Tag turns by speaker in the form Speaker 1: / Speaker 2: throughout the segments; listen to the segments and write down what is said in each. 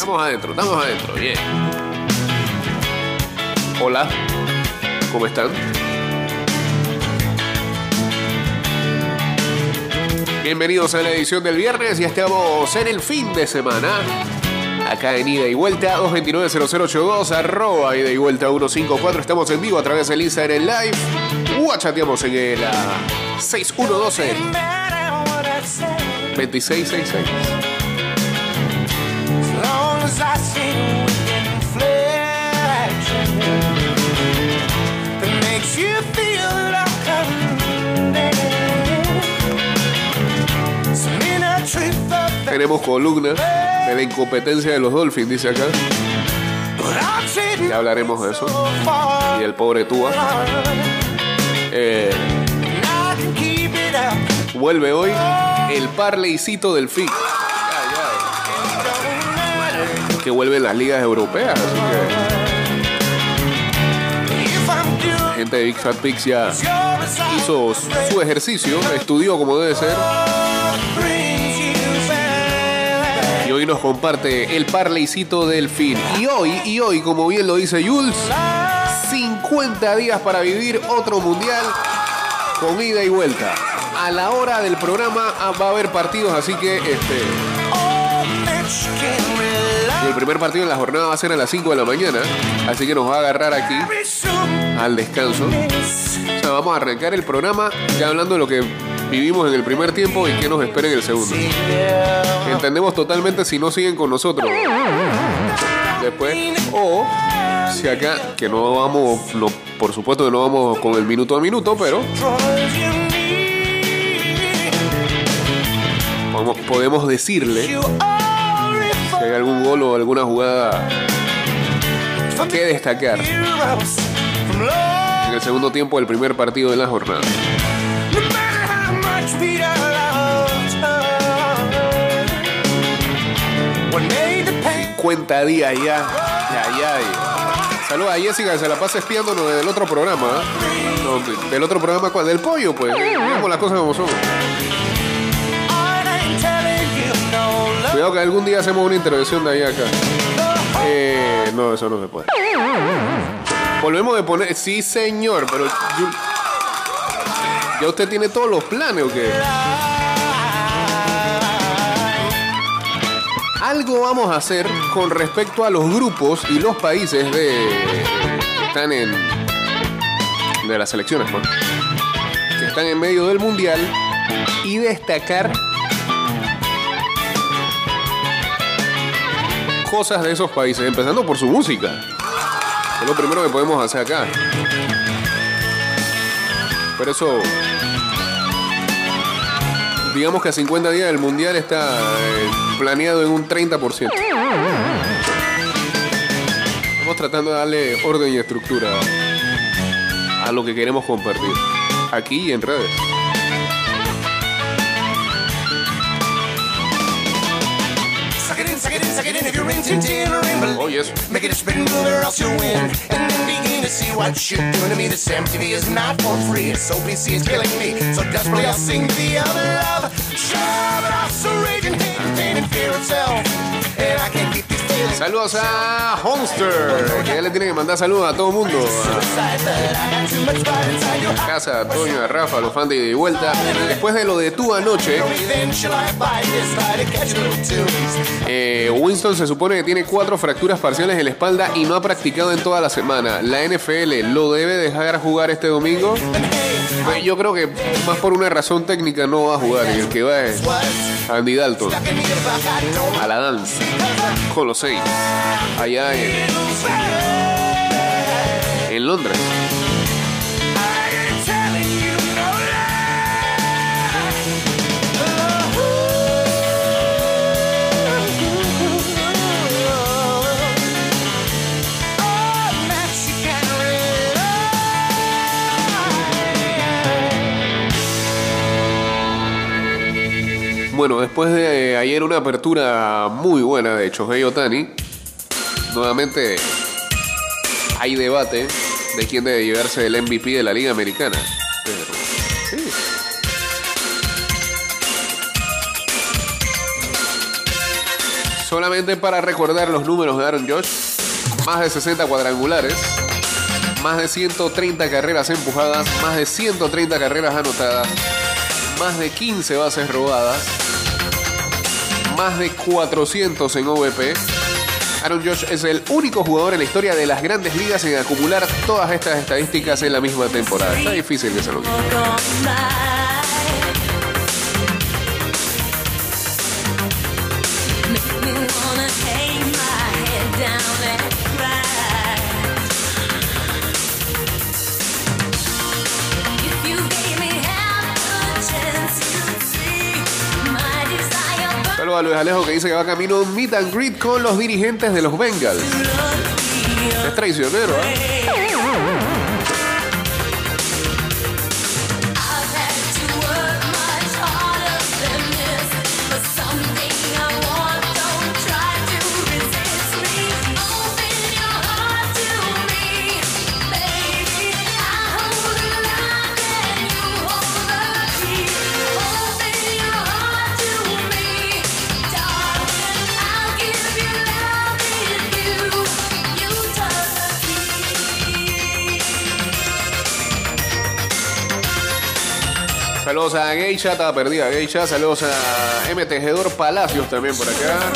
Speaker 1: Estamos adentro, estamos adentro, bien. Hola, ¿cómo están? Bienvenidos a la edición del viernes y estamos en el fin de semana. Acá en Ida y Vuelta, 229-0082, arroba Ida y Vuelta 154. Estamos en vivo a través del Instagram Live. Guachateamos en el uh, 6112 2666. Tenemos columna de la incompetencia de los Dolphins, dice acá. Ya hablaremos de eso. Y el pobre Tua. Eh, vuelve hoy el parleycito del fin. Que vuelve en las ligas europeas. Así que. Gente de Big Pigs ya hizo su ejercicio, estudió como debe ser. Y hoy nos comparte el parleycito del fin. Y hoy, y hoy, como bien lo dice Jules, 50 días para vivir otro mundial con ida y vuelta. A la hora del programa ah, va a haber partidos, así que este. El primer partido en la jornada va a ser a las 5 de la mañana, así que nos va a agarrar aquí al descanso. O sea, vamos a arrancar el programa ya hablando de lo que vivimos en el primer tiempo y qué nos espera en el segundo. Entendemos totalmente si no siguen con nosotros. Después, o si acá, que no vamos, por supuesto que no vamos con el minuto a minuto, pero podemos, decirle hay algún gol o alguna jugada que destacar en el segundo tiempo del primer partido de la jornada. 50 días ya. Ya, ya. Saludos a Jessica, que se la pasa espiándonos del otro programa. ¿eh? Del otro programa, ¿cuál? Del pollo, pues. Vemos las cosas como son. Cuidado que algún día hacemos una intervención de ahí acá. Eh, no, eso no se puede. Volvemos de poner. Sí, señor, pero. ¿Ya usted tiene todos los planes o qué? Algo vamos a hacer con respecto a los grupos y los países de. que están en. de las selecciones, ¿no? Que están en medio del mundial y destacar cosas de esos países, empezando por su música. Es lo primero que podemos hacer acá. Por eso, digamos que a 50 días del Mundial está eh, planeado en un 30%. Estamos tratando de darle orden y estructura a lo que queremos compartir, aquí y en redes. Oh, yes. Make it a spin move or else you'll win. And then begin to see what you're doing to me. This MTV is not for free. It's OPC is killing me. So desperately I'll sing the other love. Sure, but I'm so raging, hate, pain, and fear itself. And I can't keep these feelings. Saludos a Homster, que ya le tiene que mandar saludos a todo el mundo. A casa, a Toño, a Rafa, a los fans de vuelta. Después de lo de tu anoche, eh, Winston se supone que tiene cuatro fracturas parciales en la espalda y no ha practicado en toda la semana. La NFL lo debe dejar jugar este domingo. Pues yo creo que más por una razón técnica no va a jugar. Y el que va es Andy Dalton. A la danza. Con los seis. Allá en, en Londres. Bueno, después de ayer una apertura muy buena de Shohei Otani, nuevamente hay debate de quién debe llevarse el MVP de la Liga Americana. Solamente para recordar los números de Aaron Josh, más de 60 cuadrangulares, más de 130 carreras empujadas, más de 130 carreras anotadas, más de 15 bases robadas, más de 400 en OVP. Aaron Josh es el único jugador en la historia de las grandes ligas en acumular todas estas estadísticas en la misma temporada. Está difícil que se lo a Luis Alejo que dice que va camino a un meet and greet con los dirigentes de los Bengals. Es traicionero, ¿eh? Saludos a Geisha, estaba perdida Geisha. Saludos a M. Palacios también por acá.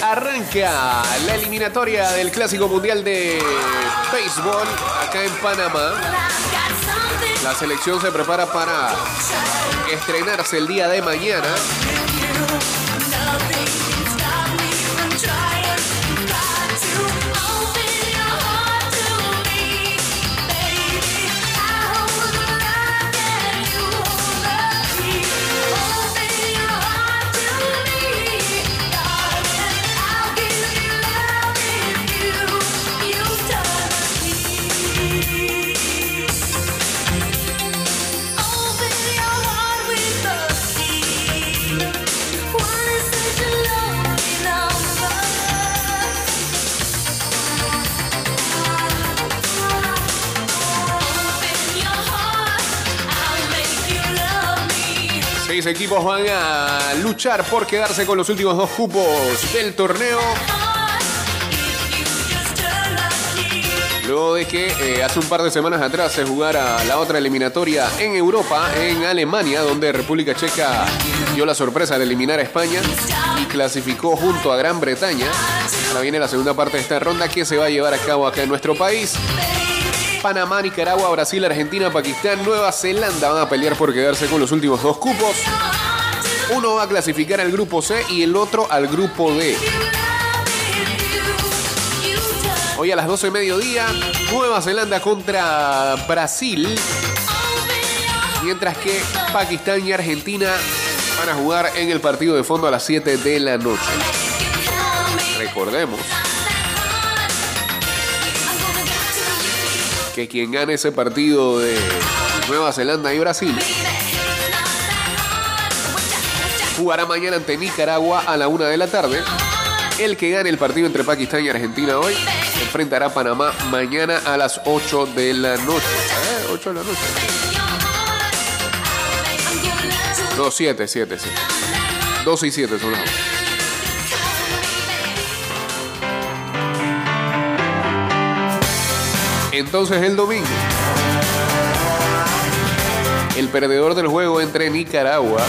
Speaker 1: Arranca la eliminatoria del Clásico Mundial de Béisbol acá en Panamá. La selección se prepara para estrenarse el día de mañana. Equipos van a luchar por quedarse con los últimos dos cupos del torneo. Luego de que eh, hace un par de semanas atrás se jugara la otra eliminatoria en Europa, en Alemania, donde República Checa dio la sorpresa de eliminar a España y clasificó junto a Gran Bretaña. Ahora viene la segunda parte de esta ronda que se va a llevar a cabo acá en nuestro país. Panamá, Nicaragua, Brasil, Argentina, Pakistán, Nueva Zelanda van a pelear por quedarse con los últimos dos cupos. Uno va a clasificar al grupo C y el otro al grupo D. Hoy a las 12 de mediodía, Nueva Zelanda contra Brasil. Mientras que Pakistán y Argentina van a jugar en el partido de fondo a las 7 de la noche. Recordemos que quien gane ese partido de Nueva Zelanda y Brasil jugará mañana ante Nicaragua a la una de la tarde. El que gane el partido entre Pakistán y Argentina hoy enfrentará a Panamá mañana a las 8 de la noche. 8 ¿Eh? de la noche. No, 7, 7, 7. 2 y 7 son las 8. Entonces el domingo, el perdedor del juego entre Nicaragua,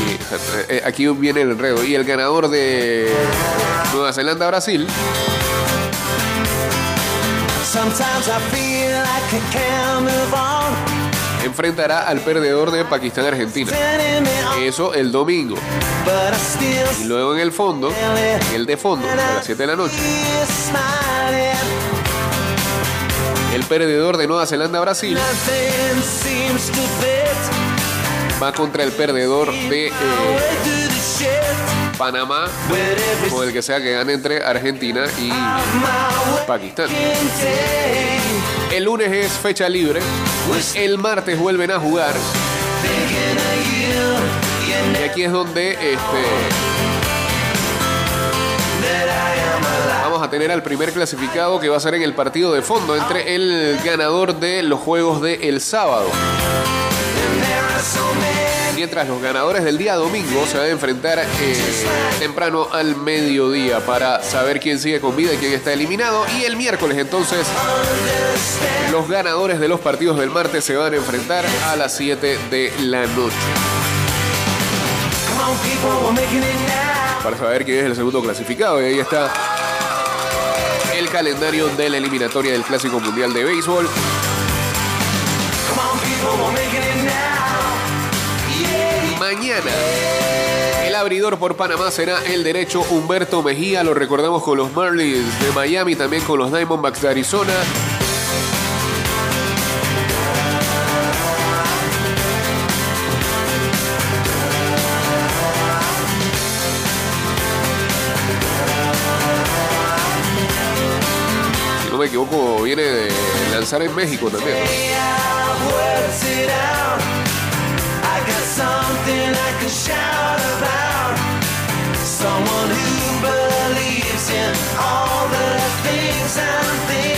Speaker 1: y, eh, eh, aquí viene el enredo, y el ganador de Nueva Zelanda-Brasil, enfrentará al perdedor de Pakistán-Argentina. Eso el domingo. Y luego en el fondo, en el de fondo, a las 7 de la noche el perdedor de Nueva Zelanda-Brasil va contra el perdedor de eh, Panamá o el que sea que gane entre Argentina y Pakistán. El lunes es fecha libre. El martes vuelven a jugar. Y aquí es donde este, a tener al primer clasificado que va a ser en el partido de fondo entre el ganador de los juegos del el sábado. Mientras los ganadores del día domingo se van a enfrentar eh, temprano al mediodía para saber quién sigue con vida y quién está eliminado. Y el miércoles entonces los ganadores de los partidos del martes se van a enfrentar a las 7 de la noche. Para saber quién es el segundo clasificado. Y ahí está calendario de la eliminatoria del Clásico Mundial de Béisbol. Mañana. El abridor por Panamá será el derecho Humberto Mejía. Lo recordamos con los Marlins de Miami, también con los Diamondbacks de Arizona. Equivoco, viene de lanzar en México también. in.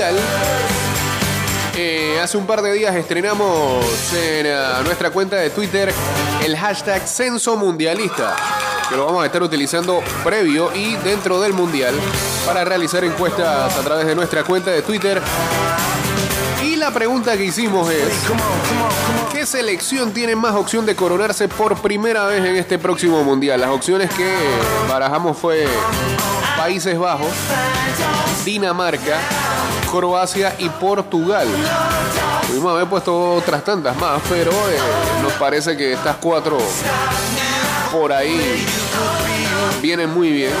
Speaker 1: Mundial. Eh, hace un par de días estrenamos en uh, nuestra cuenta de Twitter el hashtag Censo Mundialista, que lo vamos a estar utilizando previo y dentro del Mundial para realizar encuestas a través de nuestra cuenta de Twitter. Y la pregunta que hicimos es, ¿qué selección tiene más opción de coronarse por primera vez en este próximo Mundial? Las opciones que barajamos fue Países Bajos, Dinamarca, Croacia y Portugal. Pudimos haber puesto otras tantas más, pero eh, nos parece que estas cuatro por ahí vienen muy bien.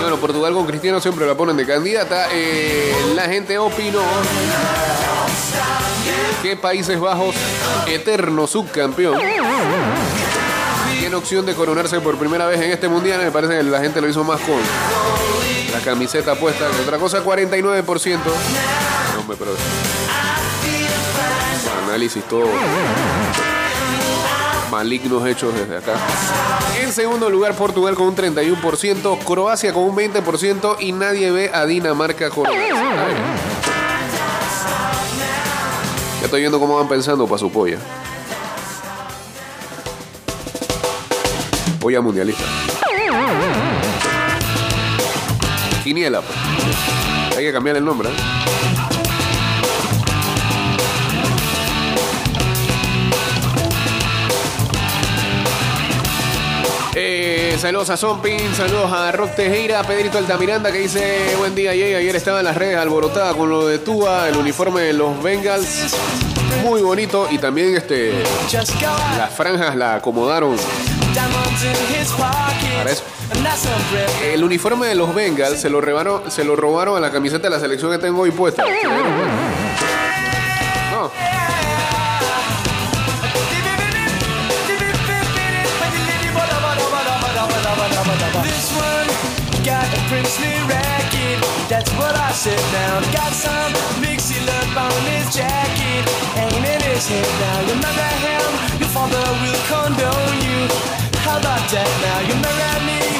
Speaker 1: Bueno, Portugal con Cristiano siempre la ponen de candidata. Eh, la gente opinó que Países Bajos, eterno subcampeón, tiene opción de coronarse por primera vez en este mundial. Me parece que la gente lo hizo más con la camiseta puesta otra cosa, 49%. No, hombre, pero. Análisis todo. Malignos hechos desde acá. En segundo lugar, Portugal con un 31%, Croacia con un 20% y nadie ve a Dinamarca con. Ya estoy viendo cómo van pensando para su polla. Polla mundialista. Quiniela. pues. Hay que cambiar el nombre. ¿eh? Eh, saludos a Zompin, saludos a Rock Tejera, Pedrito Altamiranda que dice buen día Jay, ayer estaba en las redes alborotada con lo de Tua, el uniforme de los Bengals, muy bonito y también este las franjas la acomodaron El uniforme de los Bengals se lo robaron, se lo robaron a la camiseta de la selección que tengo hoy puesta.
Speaker 2: This one got a princely racket. That's what I said now. Got some mixy love on his jacket. Hanging in his head now. Remember him? Your father will condone you. How about that now? You marry me, your father will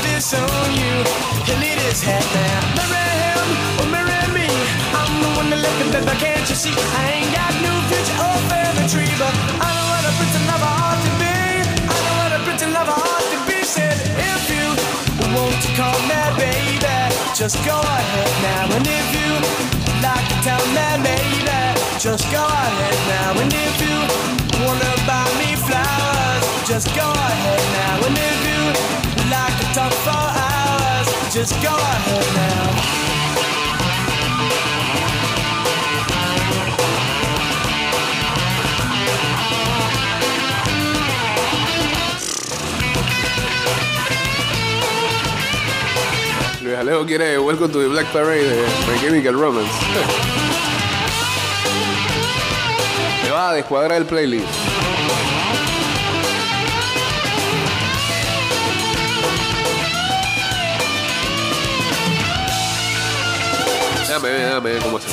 Speaker 2: disown you. He'll need his head now. Marry him or marry me. I'm the one that left him, but can't you see? I ain't got no future or family tree, but I know what a prince and lover ought to be. I know what a prince and lover ought to be. Said if you want to call me baby, just go ahead now. And if you like to tell me maybe, just go ahead now. And if you wanna buy me flowers, just go ahead now. And if you like to talk for hours, just go ahead now.
Speaker 1: Luis Alejo quiere Welcome to the Black Parade de My Chemical Romance. Me va a descuadrar el playlist. Dame, dame, cómo se.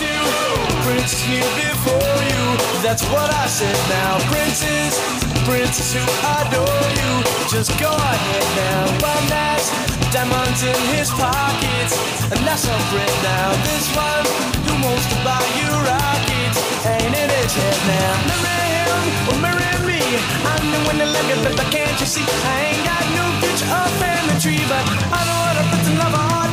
Speaker 2: Prince here before you, that's what I said now. Princes, princes who adore you, just go ahead now. One has diamonds in his pockets, and that's a friend now. This one who wants to buy you rockets, ain't in his head now. Marry him or marry me, I'm the one that like it, but can't you see? I ain't got no future or family tree, but I know what a prince and lover ought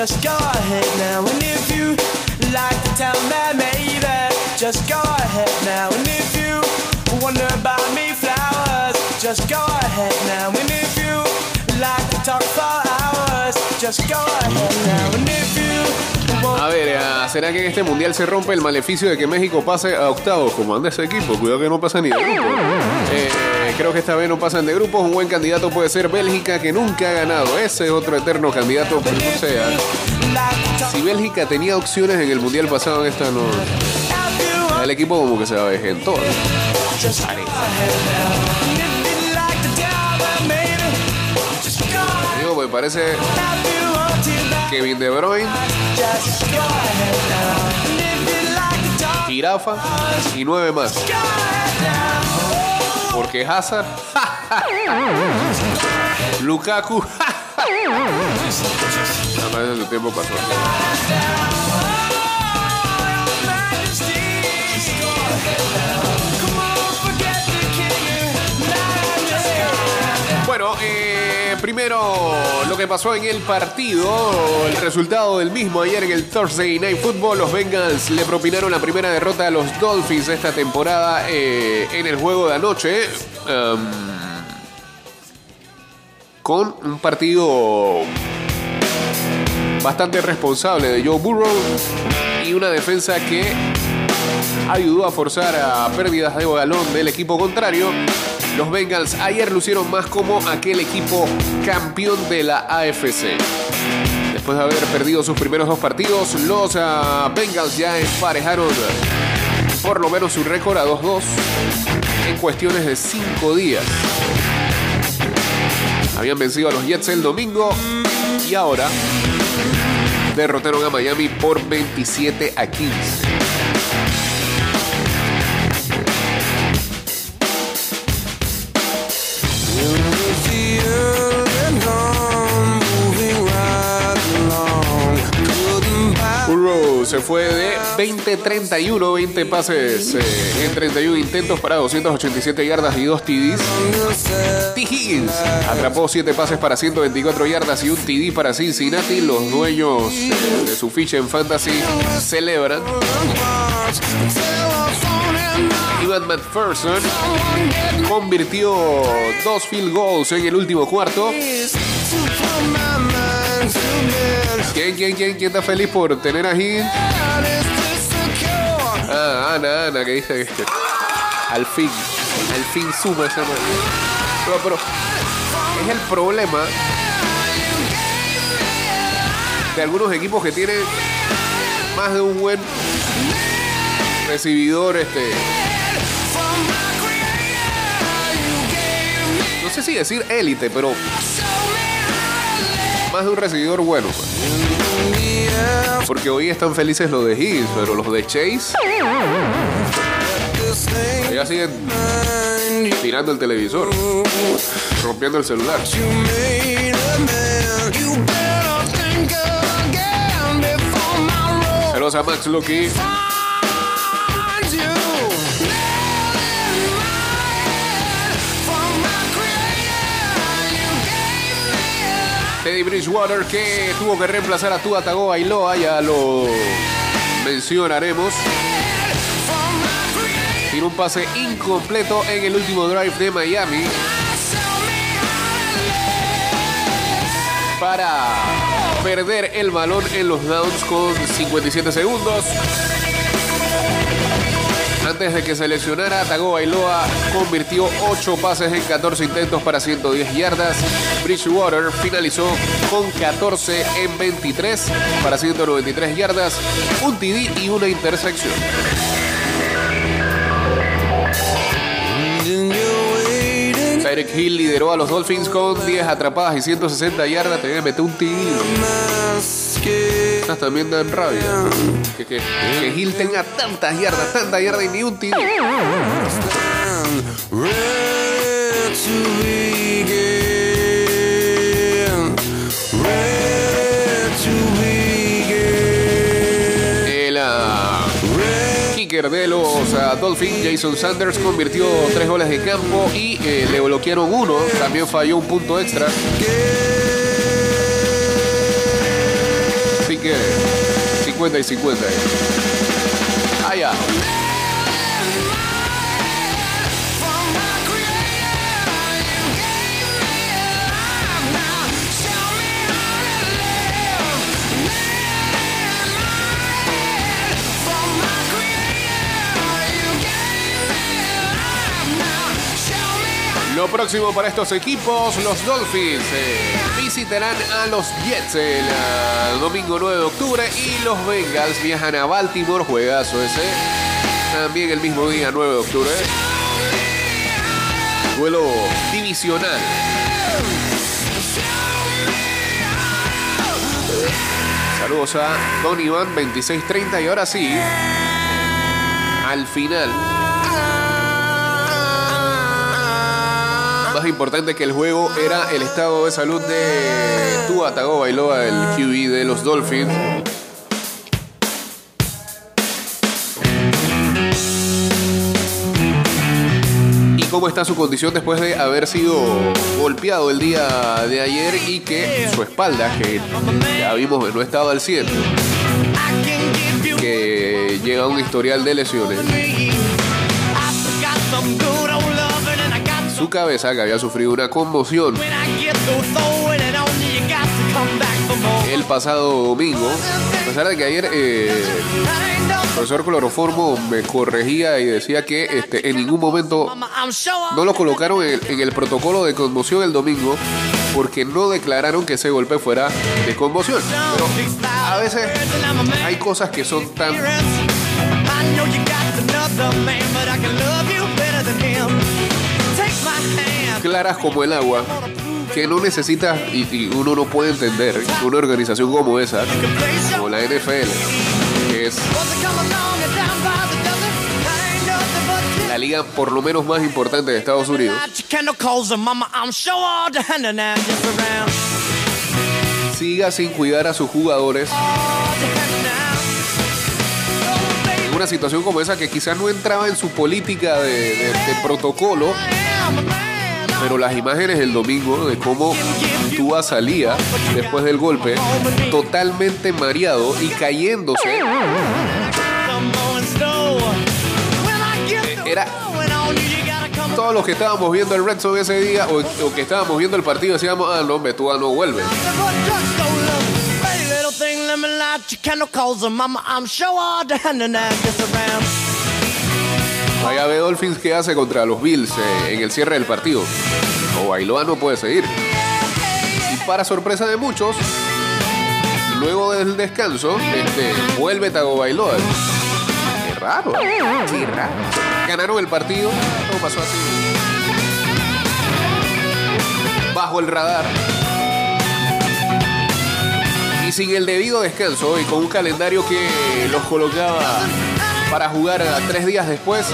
Speaker 2: just go ahead now. And if you like to tell me maybe, just go ahead now. And if you me flowers, just go ahead now. And if you like to talk for hours, just go ahead
Speaker 1: A ver, ¿será que en este mundial se rompe el maleficio de que México pase a octavos? Como anda ese equipo, cuidado que no pasa ni grupo. Creo que esta vez no pasan de grupos. Un buen candidato puede ser Bélgica, que nunca ha ganado. Ese es otro eterno candidato, pero no sea. Si Bélgica tenía opciones en el mundial pasado, en esta no. El equipo como que se va a en todo.
Speaker 2: Just go ahead now. And if you'd like to tell me, maybe, just go ahead.
Speaker 1: Digo, me parece Kevin De Bruyne, Jirafa y nueve más. Porque Hazard, Lukaku, No, parece que su tiempo pasó. Bueno, eh, primero lo que pasó en el partido, el resultado del mismo ayer en el Thursday Night Football, los Bengals le propinaron la primera derrota a los Dolphins esta temporada eh, en el juego de anoche. um, con un partido bastante responsable de Joe Burrow y una defensa que ayudó a forzar a pérdidas de balón del equipo contrario. Los Bengals ayer lucieron más como aquel equipo campeón de la AFC. Después de haber perdido sus primeros dos partidos, los ah, Bengals ya emparejaron por lo menos su récord a 2-2 en cuestiones de 5 días. Habían vencido a los Jets el domingo y ahora derrotaron a Miami por 27 a 15. Se fue de 20-31, 20 pases eh, en 31 intentos para 287 yardas y 2 TDs. T. Atrapó 7 pases para 124 yardas y un TD para Cincinnati. Los dueños eh, de su ficha en Fantasy celebran. Ivan McPherson convirtió dos field goals en el último cuarto. ¿Quién, quién, quién, quién está feliz por tener a Higgins? Ah, Ana, Ana, que dice que al fin, al fin suma ese man. Pero, pero es el problema de algunos equipos que tienen más de un buen recibidor, este. No sé si decir élite, pero más de un recibidor bueno. pues. Porque hoy están felices los de Higgs, pero los de Chase. Ellos siguen tirando el televisor, rompiendo el celular. Saludos a Max Lucky. Teddy Bridgewater que tuvo que reemplazar a Tua Tagovailoa, ya lo mencionaremos. Tiene un pase incompleto en el último drive de Miami para perder el balón en los downs con 57 segundos. Antes de que se lesionara, Tagovailoa convirtió 8 pases en 14 intentos para 110 yardas. Bridgewater finalizó con 14 en 23 para 193 yardas, un TD y una intersección. Tyreek Hill lideró a los Dolphins con 10 atrapadas y 160 yardas. Que meter un TD. Estas también dan rabia. Que, que, que Hill tenga tantas yardas, tantas yardas y ni un kicker de los ah, Dolphins, Jason Sanders, convirtió tres goles de campo y eh, le bloquearon uno. También falló un punto extra. Que 50 y 50. Allá. Lo próximo para estos equipos, los Dolphins eh, visitarán a los Jets el ah, domingo 9 de octubre y los Bengals viajan a Baltimore, juegazo ese, también el mismo día 9 de octubre. Duelo divisional. Saludos a Don Iván 2630 y ahora sí, al final. Más importante que el juego era el estado de salud de Tua Tagovailoa, el QB de los Dolphins. Y cómo está su condición después de haber sido golpeado el día de ayer y que su espalda, que ya vimos no estaba al 100, que llega un historial de lesiones. Su cabeza, que había sufrido una conmoción. El pasado domingo, a pesar de que ayer eh, el profesor Cloroformo me corregía y decía que este, en ningún momento no lo colocaron en, en el protocolo de conmoción el domingo porque no declararon que ese golpe fuera de conmoción. Pero a veces hay cosas que son tan claras como el agua que no necesita y, y uno no puede entender una organización como esa, como la NFL, que es la liga por lo menos más importante de Estados Unidos, siga sin cuidar a sus jugadores. Una situación como esa que quizás no entraba en su política de protocolo, pero las imágenes del domingo de cómo Tua salía después del golpe, totalmente mareado y cayéndose, era todos los que estábamos viendo el Red Sox ese día o, o que estábamos viendo el partido decíamos, ah, no, hombre, Tua no vuelve. Ve Dolphins que hace contra los Bills eh, en el cierre del partido. O Bailoa no puede seguir. Y para sorpresa de muchos, luego del descanso, este, vuelve Tagovailoa. Qué raro, qué raro. Ganaron el partido, todo pasó así. Bajo el radar. Y sin el debido descanso y con un calendario que los colocaba para jugar tres días después,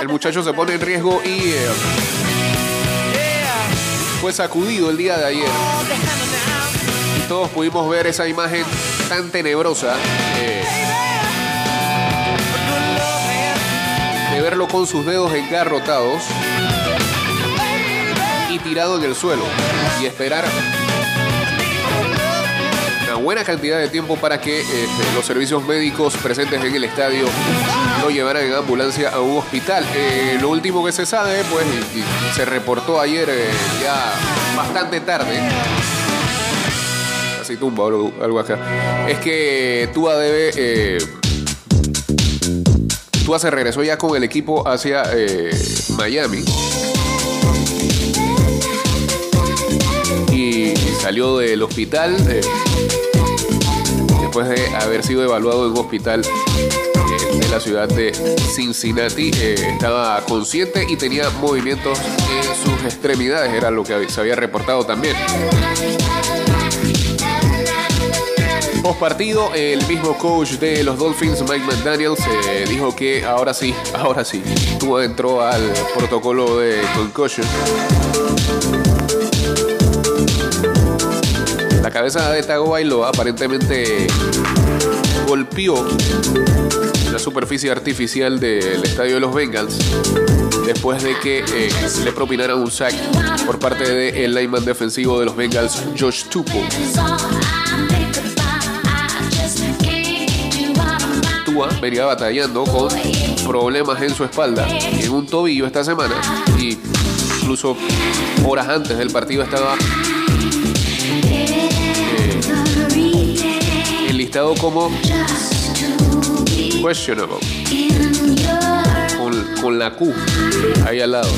Speaker 1: el muchacho se pone en riesgo y eh, fue sacudido el día de ayer.
Speaker 2: now.
Speaker 1: Todos pudimos ver esa imagen tan tenebrosa eh, de verlo con sus dedos engarrotados y tirado en el suelo y esperar buena cantidad de tiempo para que este, los servicios médicos presentes en el estadio lo llevaran en ambulancia a un hospital. Eh, lo último que se sabe, pues, se reportó ayer eh, ya bastante tarde, casi tumba algo, acá, es que Tua debe... eh, Tua se regresó ya con el equipo hacia eh, Miami. Salió del hospital eh, después de haber sido evaluado en un hospital eh, de la ciudad de Cincinnati. Eh, estaba consciente y tenía movimientos en sus extremidades, era lo que se había reportado también. Post partido, el mismo coach de los Dolphins, Mike McDaniels, eh, dijo que ahora sí, ahora sí, Tua entró al protocolo de concussion. La cabeza de Tagovailoa aparentemente golpeó la superficie artificial del estadio de los Bengals después de que eh, le propinaran un sack por parte del lineman defensivo de los Bengals, Josh Tupo. Tua venía batallando con problemas en su espalda en un tobillo esta semana y incluso horas antes del partido estaba como questionable con, con la Q ahí al lado.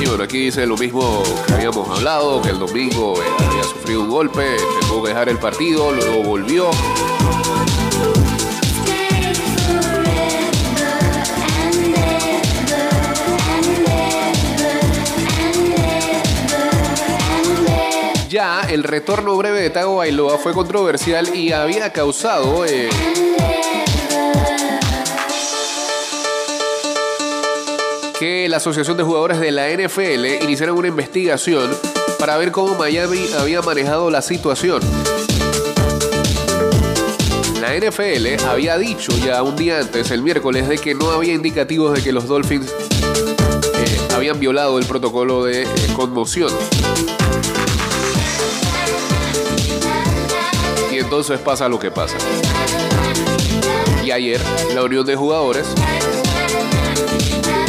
Speaker 1: Y bueno, aquí dice lo mismo que habíamos hablado, que el domingo eh, había sufrido un golpe, tuvo que dejar el partido, luego volvió. Ya el retorno breve de Tago Bailoa fue controversial y había causado eh, que la Asociación de Jugadores de la NFL iniciaron una investigación para ver cómo Miami había manejado la situación. La NFL había dicho ya un día antes, el miércoles, de que no había indicativos de que los Dolphins eh, habían violado el protocolo de eh, conmoción. Entonces pasa lo que pasa. Y ayer la unión de jugadores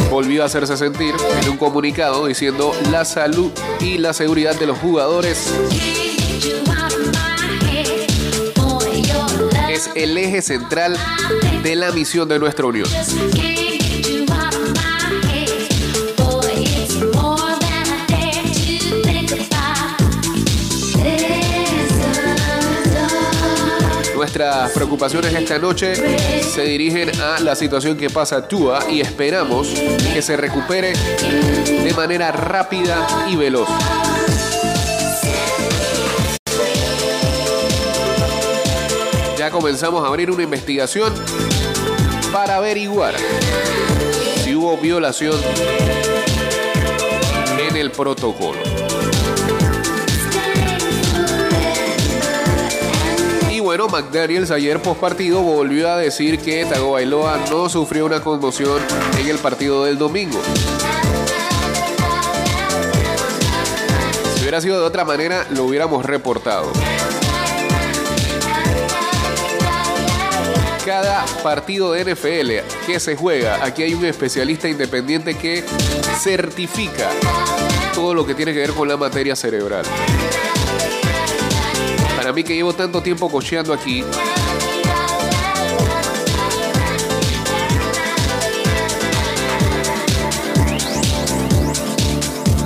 Speaker 1: volvió a hacerse sentir en un comunicado diciendo la salud y la seguridad de los jugadores es el eje central de la misión de nuestra unión. Nuestras preocupaciones esta noche se dirigen a la situación que pasa Tua y esperamos que se recupere de manera rápida y veloz. Ya comenzamos a abrir una investigación para averiguar si hubo violación en el protocolo. Bueno, McDaniels ayer post partido volvió a decir que Tagovailoa no sufrió una conmoción en el partido del domingo. Si hubiera sido de otra manera, lo hubiéramos reportado. Cada partido de NFL que se juega, aquí hay un especialista independiente que certifica todo lo que tiene que ver con la materia cerebral. Para mí que llevo tanto tiempo cocheando aquí,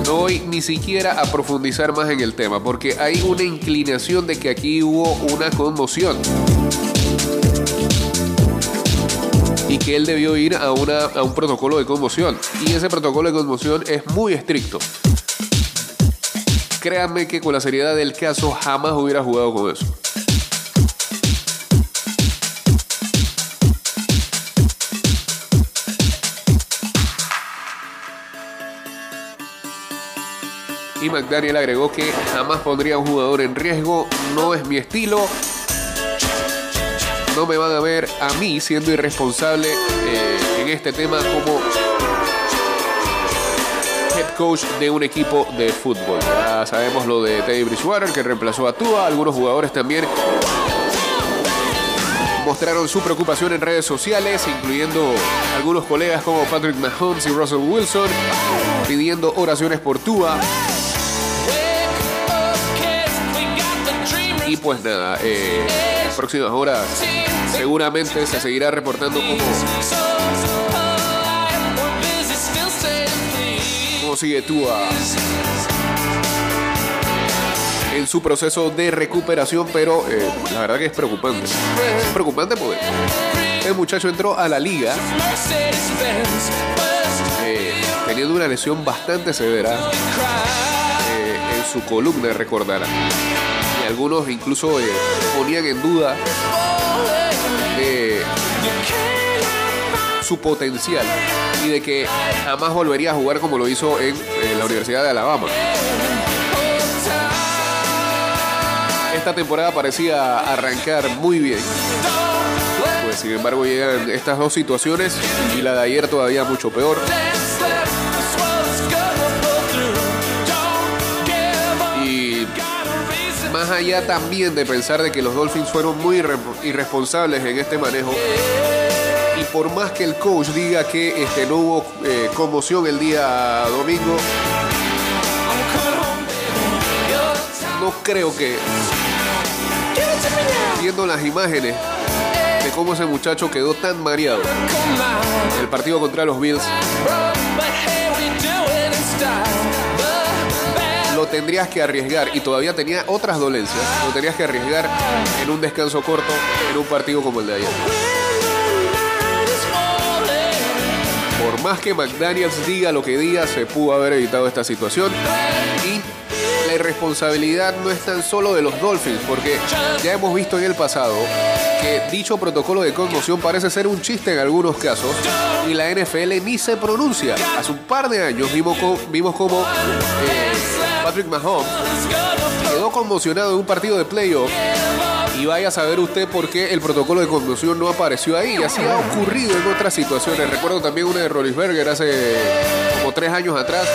Speaker 1: no voy ni siquiera a profundizar más en el tema, porque hay una inclinación de que aquí hubo una conmoción. y que él debió ir a, una, a un protocolo de conmoción. Y ese protocolo de conmoción es muy estricto. Créanme que con la seriedad del caso jamás hubiera jugado con eso. Y McDaniel agregó que jamás pondría a un jugador en riesgo, no es mi estilo. No me van a ver a mí siendo irresponsable eh, en este tema como coach de un equipo de fútbol. Ya sabemos lo de Teddy Bridgewater que reemplazó a Tua, algunos jugadores también mostraron su preocupación en redes sociales, incluyendo algunos colegas como Patrick Mahomes y Russell Wilson, pidiendo oraciones por Tua. Y pues nada, eh, próximas horas seguramente se seguirá reportando cómo, cómo sigue Tua en su proceso de recuperación, pero eh, la verdad que es preocupante. Preocupante porque el muchacho entró a la liga eh, teniendo una lesión bastante severa eh, en su columna, recordará. Y algunos incluso ponían en duda su potencial y de que jamás volvería a jugar como lo hizo en, la Universidad de Alabama. Esta temporada parecía arrancar muy bien. Pues sin embargo llegan estas dos situaciones y la de ayer todavía mucho peor. Y más allá también de pensar de que los Dolphins fueron muy irre- irresponsables en este manejo. Y por más que el coach diga que este, no hubo eh, conmoción el día domingo, no creo que viendo las imágenes de cómo ese muchacho quedó tan mareado en el partido contra los Bills, lo tendrías que arriesgar y todavía tenía otras dolencias, lo tendrías que arriesgar en un descanso corto en un partido como el de ayer. Más que McDaniels diga lo que diga, se pudo haber evitado esta situación y la irresponsabilidad no es tan solo de los Dolphins, porque ya hemos visto en el pasado que dicho protocolo de conmoción parece ser un chiste en algunos casos y la NFL ni se pronuncia. Hace un par de años vimos como eh, Patrick Mahomes quedó conmocionado en un partido de playoff y vaya a saber usted por qué el protocolo de conmoción no apareció ahí. Así ha ocurrido en otras situaciones. Recuerdo también una de Rollinsberger hace como tres años atrás.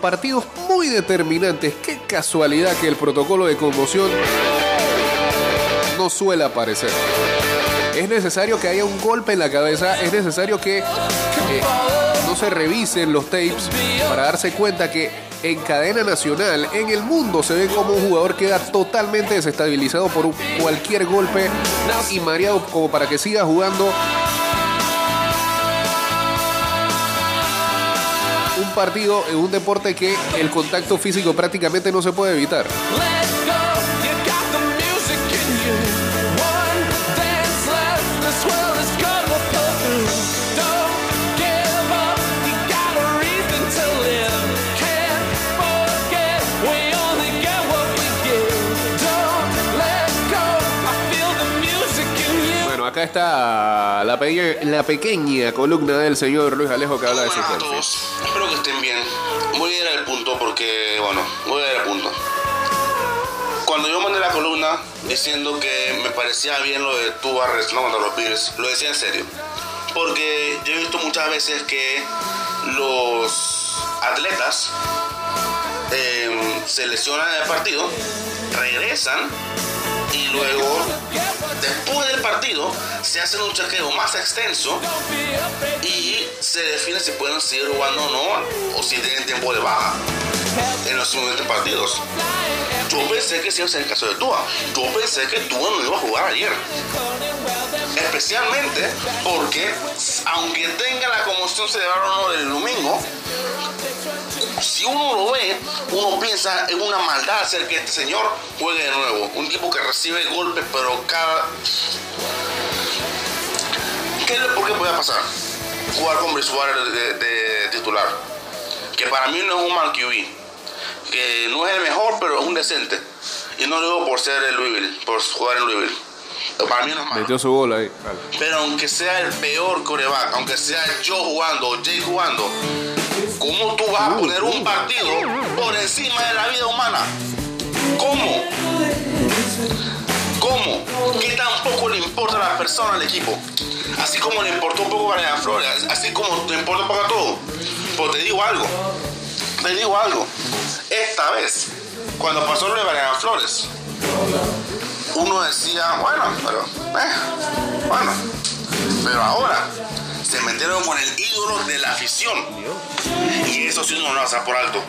Speaker 1: Partidos muy determinantes. Qué casualidad que el protocolo de conmoción no suele aparecer. Es necesario que haya un golpe en la cabeza. Es necesario que eh, no se revisen los tapes para darse cuenta que en cadena nacional, en el mundo, se ve como un jugador queda totalmente desestabilizado por cualquier golpe y mareado como para que siga jugando. Un partido en un deporte que el contacto físico prácticamente no se puede evitar. Acá está la, peque- la pequeña columna del señor Luis Alejo que habla de sus
Speaker 3: todos, espero que estén bien. Voy a ir al punto porque, bueno, voy a ir al punto. Cuando yo mandé la columna diciendo que me parecía bien lo de tu Barres, no contra los Bills, lo decía en serio. Porque yo he visto muchas veces que los atletas eh, se lesionan en el partido, regresan y luego, se hace un chequeo más extenso y se define si pueden seguir jugando o no, o si tienen tiempo de baja en los siguientes partidos. Yo pensé que a ser el caso de Tua. Yo pensé que Tua no iba a jugar ayer. Especialmente porque, aunque tenga la conmoción cerebral o no del domingo, si uno lo ve, uno piensa en una maldad hacer que este señor juegue de nuevo. Un tipo que recibe golpes, pero cada. ¿Qué es lo por qué podía pasar? Jugar con Bridgewater de, de titular. Que para mí no es un mal QB. Que no es el mejor, pero es un decente. Y no lo digo por ser el Louisville, por jugar en Louisville. Para mí no es malo.
Speaker 1: Metió su bola ahí.
Speaker 3: Pero aunque sea el peor coreback, aunque sea yo jugando o Jay jugando, ¿cómo tú vas a poner un partido por encima de la vida humana? ¿Cómo? ¿Cómo? ¿Qué tampoco le importa a la persona al equipo? Así como le importó un poco a Brian Flores, así como le importa un poco a todo. Pues te digo algo, te digo algo. Esta vez, cuando pasó lo de Brian Flores, uno decía, bueno, pero, eh, bueno, pero ahora se metieron con el ídolo de la afición. Y eso sí no lo va a pasar por alto.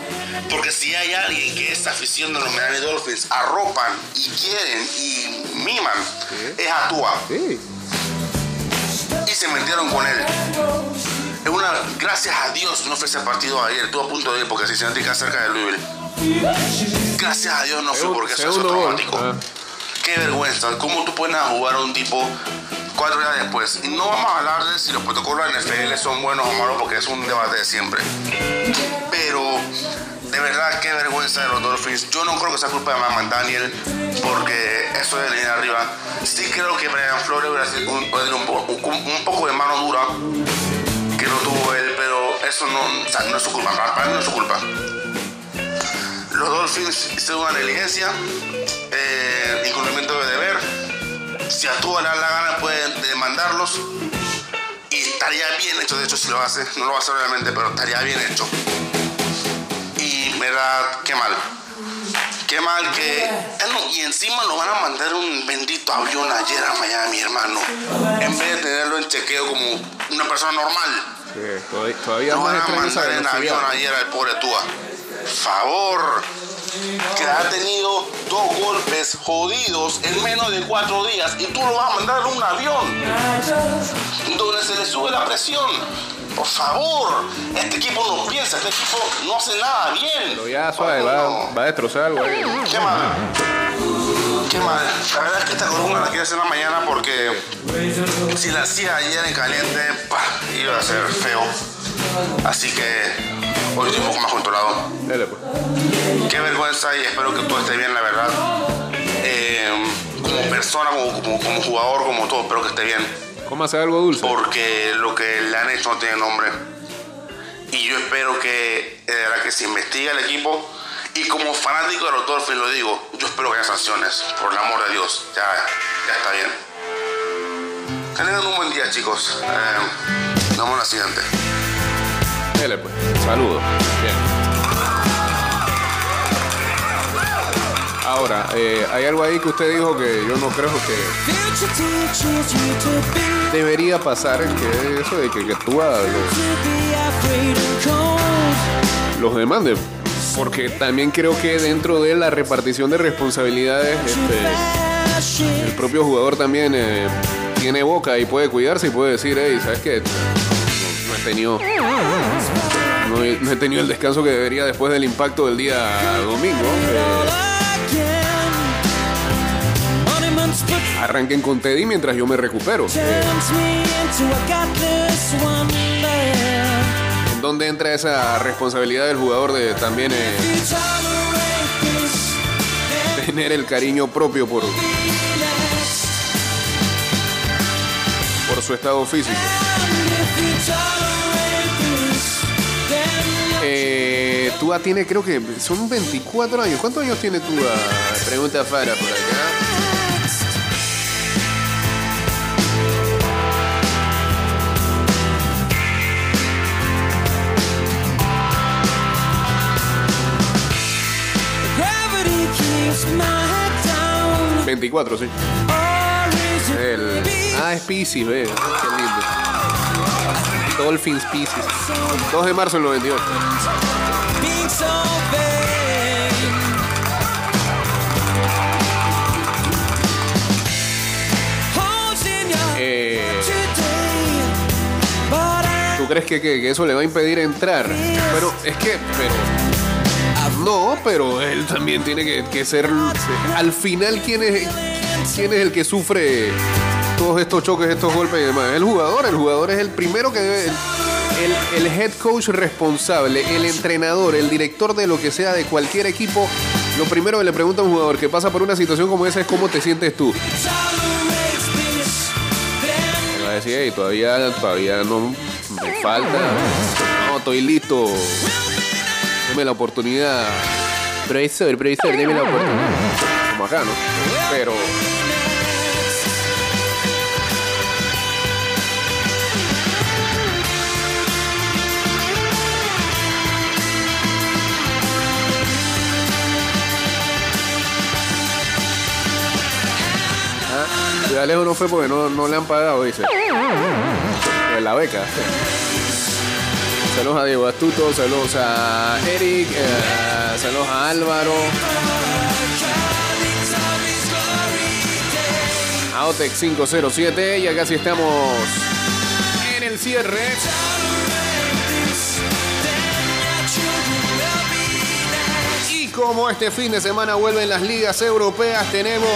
Speaker 3: Porque si hay alguien que esta afición de los Miami Dolphins arropan y quieren y miman, es a Tua.
Speaker 1: Sí.
Speaker 3: Y se metieron con él. Es una, gracias a Dios no fue ese partido ayer, estuvo a punto de ir porque se sentía cerca de Louisville. Gracias a Dios no fue porque eso es traumático.
Speaker 1: Ah.
Speaker 3: Qué vergüenza, ¿cómo tú puedes jugar a un tipo cuatro días después? Y no vamos a hablar de si los protocolos de NFL son buenos o malos porque es un debate de siempre. Pero de verdad, qué vergüenza de los Dolphins. Yo no creo que sea culpa de Matt Daniel porque eso de venir arriba. Sí creo que Brian Flores hubiera sido un, un, un- poco de mano dura que no tuvo él, pero eso no, o sea, no es su culpa. Para mí no es su culpa. Los Dolphins hicieron una negligencia, eh, incumplimiento de deber. Si a Tua le da la gana, pueden demandarlos. Y estaría bien hecho, de hecho, si lo hace. No lo va a hacer realmente, pero estaría bien hecho. Y verdad, qué mal. Qué mal que. eh, no, y encima lo van a mandar un bendito avión ayer a Miami, hermano. En vez de tenerlo en chequeo como una persona normal.
Speaker 1: Sí, todavía,
Speaker 3: van a mandar en avión ayer al pobre Tua. Favor. Que ha tenido dos golpes jodidos en menos de cuatro días y tú lo vas a mandar en un avión donde se le sube la presión. Por favor, este equipo no piensa, este equipo no hace nada bien.
Speaker 1: Pero ya suave, va,
Speaker 3: no.
Speaker 1: va a destrozar algo.
Speaker 3: Qué mal. Qué mal. La verdad es que esta columna la quiero hacer en la mañana porque si la hacía ayer en caliente, pa, iba a ser feo. Así que hoy estoy un poco más controlado.
Speaker 1: Dale, pues.
Speaker 3: Qué vergüenza y espero que todo esté bien, la verdad. Eh, como persona, como, como, como jugador, como todo, espero que esté bien.
Speaker 1: Cómase algo dulce.
Speaker 3: Porque lo que le han hecho no tiene nombre. Y yo espero que, verdad, que se investigue el equipo. Y como fanático de los Dolphins lo digo, yo espero que haya sanciones. Por el amor de Dios, ya, ya está bien. Que tengan un buen día, chicos. Eh, nos vemos en la siguiente.
Speaker 1: Pues. Saludos. Ahora, eh, hay algo ahí que usted dijo que yo no creo que debería pasar, que es eso de que, que tú los, los demande. Porque también creo que dentro de la repartición de responsabilidades, este, el propio jugador también eh, tiene boca y puede cuidarse y puede decir, hey, ¿sabes qué? No, no he tenido. No he, tenido el descanso que debería después del impacto del día domingo. Eh, arranquen con Teddy mientras yo me recupero. Eh. ¿En dónde entra esa responsabilidad del jugador de también eh, tener el cariño propio por, por su estado físico? Eh, Tua tiene, creo que son 24 años. ¿Cuántos años tiene Tua? Pregunta Fara por acá.
Speaker 2: next. Gravity keeps my head down.
Speaker 1: 24, sí. El, ah, es Pisces, ve. Qué lindo. Dolphins Pisces. 2 de marzo del 98.
Speaker 2: being so vain? Holes in your
Speaker 1: Eh, ¿Tú crees que, que- que eso le va a impedir entrar? Pero es que, pero. No, pero él también tiene que, que ser. Al final, ¿quién es, ¿quién es el que sufre todos estos choques, estos golpes y demás. El jugador, el jugador es el primero que debe. El, el head coach responsable, el entrenador, el director de lo que sea de cualquier equipo, lo primero que le pregunta a un jugador que pasa por una situación como esa es cómo te sientes tú. Me va a decir, "Ey, todavía, todavía no me falta. No, estoy listo. Deme la oportunidad. Profesor, profesor, deme la oportunidad. Como acá, ¿no? Pero. Ciudad Lejos no fue porque no, no le han pagado, dice. En la beca. Saludos a Diego Astuto, saludos a Eric, eh, saludos a Álvaro. Aotec 507, ya casi estamos en el cierre. Y como este fin de semana vuelven las ligas europeas, tenemos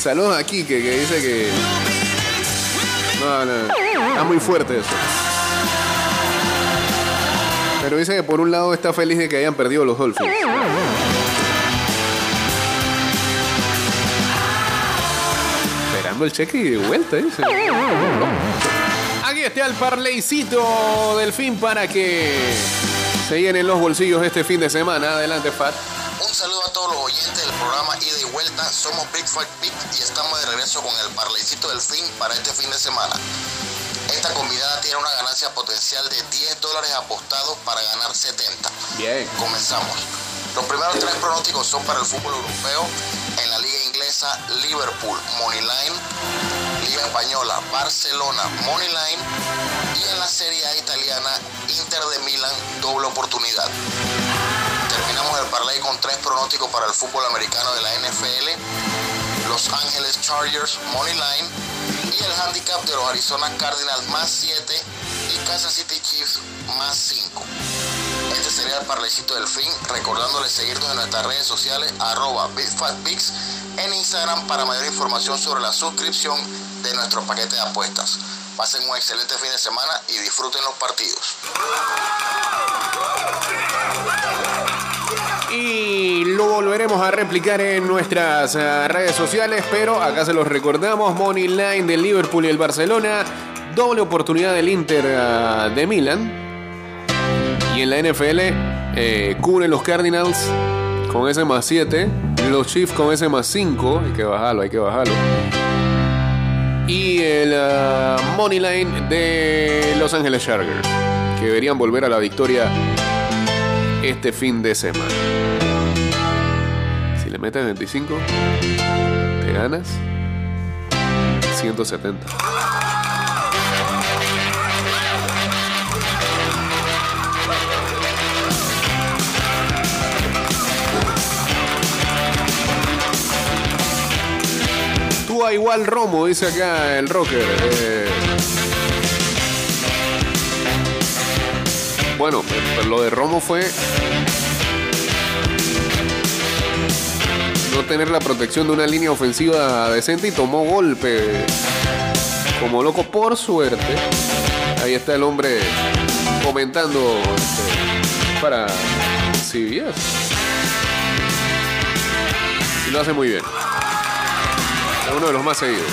Speaker 1: Saludos a Kike que dice que. No, no. Está muy fuerte eso. Pero dice que por un lado está feliz de que hayan perdido los Dolphins. Esperando el cheque y de vuelta, dice. Aquí está el parleycito del fin para que se llenen los bolsillos este fin de semana. Adelante, Fat.
Speaker 4: Un saludo a todos los oyentes programa Ida y Vuelta. Somos Big Fight Big y estamos de regreso con el parleycito del fin para este fin de semana. Esta combinada tiene una ganancia potencial de 10 dólares apostados para ganar 70.
Speaker 1: Bien.
Speaker 4: Comenzamos. Los primeros tres pronósticos son para el fútbol europeo. En la liga inglesa, Liverpool, Moneyline. Liga española, Barcelona, Moneyline. Y en la Serie A italiana, Inter de Milán, doble oportunidad. Terminamos el parlay con tres pronósticos para el fútbol americano de la NFL. Los Ángeles Chargers Money Line y el handicap de los Arizona Cardinals más 7 y Kansas City Chiefs más 5. Este sería el parlecito del fin, recordándoles seguirnos en nuestras redes sociales arroba BigFatPix en Instagram para mayor información sobre la suscripción de nuestro paquete de apuestas. Pasen un excelente fin de semana y disfruten los partidos.
Speaker 1: Y lo volveremos a replicar en nuestras eh, redes sociales, pero acá se los recordamos, Money Line del Liverpool y el Barcelona, doble oportunidad del Inter eh, de Milán. Y en la NFL, eh, cubren los Cardinals con ese más 7, los Chiefs con ese más 5, hay que bajarlo, hay que bajarlo. Y el eh, Money Line de Los Ángeles Chargers, que deberían volver a la victoria este fin de semana. Metes 25, te ganas 170. Tú a igual Romo, dice acá el rocker. Eh, Bueno, lo de Romo fue no tener la protección de una línea ofensiva decente y tomó golpe como loco por suerte. Ahí está el hombre comentando este, para CBS. Y lo hace muy bien. Es uno de los más seguidos.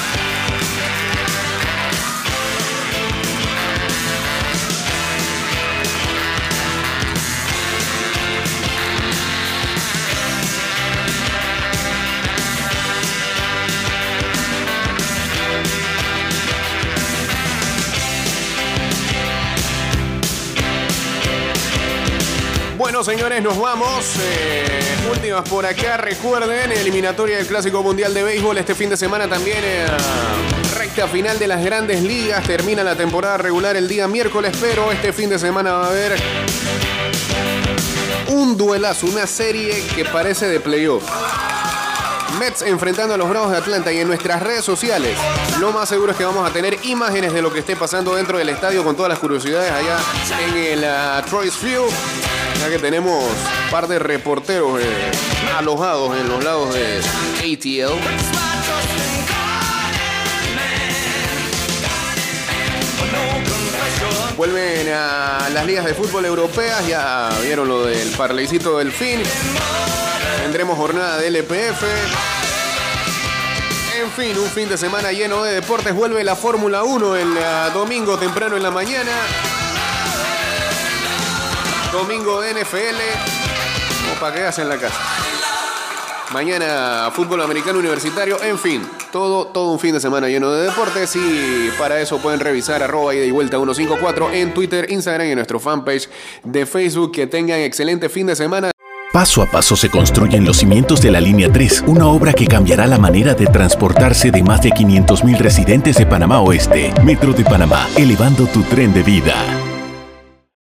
Speaker 1: Bueno, señores, nos vamos. Eh, últimas por acá. Recuerden, eliminatoria del Clásico Mundial de Béisbol este fin de semana también. eh, recta final de las grandes ligas. Termina la temporada regular el día miércoles, pero este fin de semana va a haber un duelazo, una serie que parece de playoff. Mets enfrentando a los Bravos de Atlanta y en nuestras redes sociales, lo más seguro es que vamos a tener imágenes de lo que esté pasando dentro del estadio con todas las curiosidades allá en el uh, Troy's Field. Ya que tenemos un par de reporteros eh, alojados en los lados de ATL. Vuelven a las ligas de fútbol europeas, ya vieron lo del parleycito del fin. Tendremos jornada de LPF. En fin, un fin de semana lleno de deportes. Vuelve la Fórmula 1 el uh, domingo temprano en la mañana. Domingo NFL. O para que en la casa. Mañana fútbol americano universitario, en fin, todo, todo un fin de semana lleno de deportes y para eso pueden revisar arroba ida y vuelta 154 en Twitter, Instagram y en nuestro fanpage de Facebook. Que tengan excelente fin de semana.
Speaker 5: Paso a paso se construyen los cimientos de la Línea 3, una obra que cambiará la manera de transportarse de más de 500.000 residentes de Panamá Oeste. Metro de Panamá, elevando tu tren de vida.